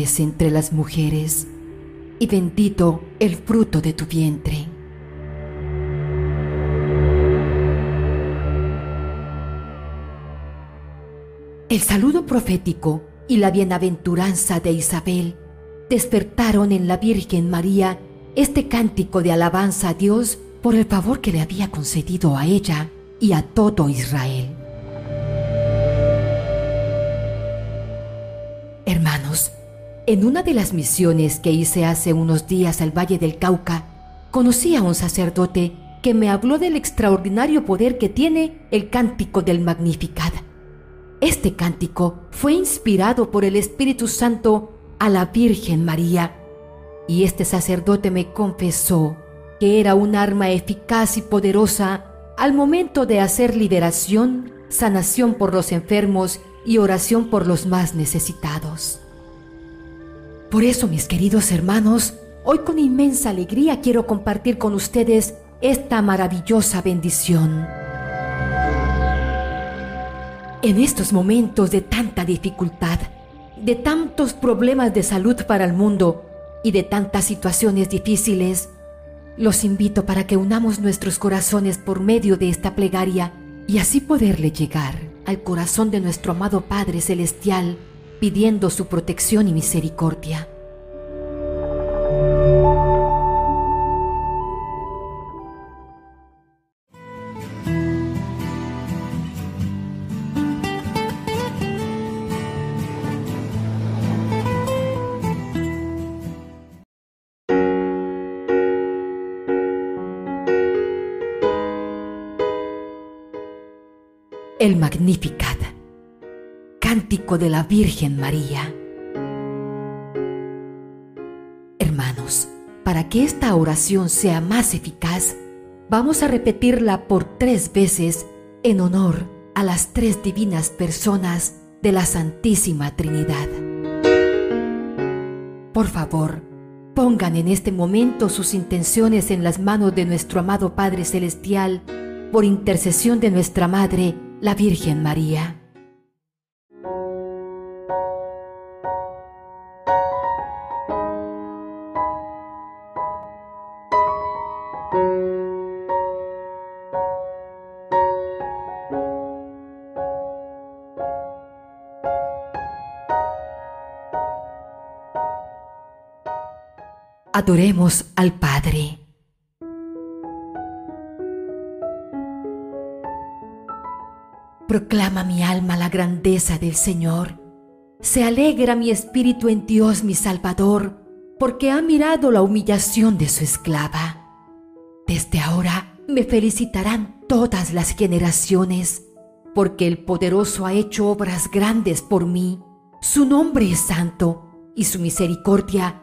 entre las mujeres, y bendito el fruto de tu vientre. El saludo profético y la bienaventuranza de Isabel despertaron en la Virgen María este cántico de alabanza a Dios por el favor que le había concedido a ella y a todo Israel. Hermanos, en una de las misiones que hice hace unos días al Valle del Cauca, conocí a un sacerdote que me habló del extraordinario poder que tiene el cántico del Magnificat. Este cántico fue inspirado por el Espíritu Santo a la Virgen María, y este sacerdote me confesó que era un arma eficaz y poderosa al momento de hacer liberación, sanación por los enfermos y oración por los más necesitados. Por eso, mis queridos hermanos, hoy con inmensa alegría quiero compartir con ustedes esta maravillosa bendición. En estos momentos de tanta dificultad, de tantos problemas de salud para el mundo y de tantas situaciones difíciles, los invito para que unamos nuestros corazones por medio de esta plegaria y así poderle llegar al corazón de nuestro amado Padre Celestial pidiendo su protección y misericordia. El Magnificat, cántico de la Virgen María. Hermanos, para que esta oración sea más eficaz, vamos a repetirla por tres veces en honor a las tres divinas personas de la Santísima Trinidad. Por favor, pongan en este momento sus intenciones en las manos de nuestro amado Padre Celestial por intercesión de nuestra Madre, la Virgen María. Adoremos al Padre. Proclama mi alma la grandeza del Señor. Se alegra mi espíritu en Dios mi Salvador, porque ha mirado la humillación de su esclava. Desde ahora me felicitarán todas las generaciones, porque el poderoso ha hecho obras grandes por mí. Su nombre es santo y su misericordia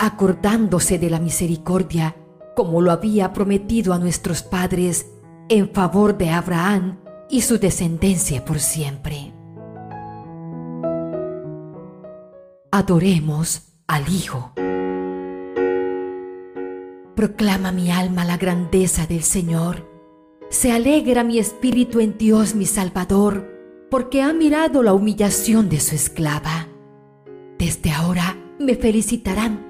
acordándose de la misericordia, como lo había prometido a nuestros padres, en favor de Abraham y su descendencia por siempre. Adoremos al Hijo. Proclama mi alma la grandeza del Señor. Se alegra mi espíritu en Dios mi Salvador, porque ha mirado la humillación de su esclava. Desde ahora me felicitarán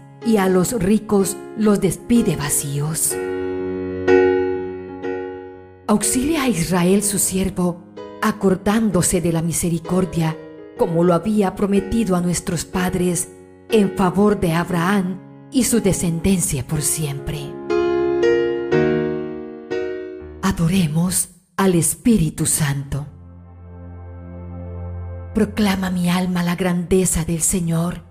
y a los ricos los despide vacíos. Auxilia a Israel su siervo, acordándose de la misericordia, como lo había prometido a nuestros padres, en favor de Abraham y su descendencia por siempre. Adoremos al Espíritu Santo. Proclama mi alma la grandeza del Señor.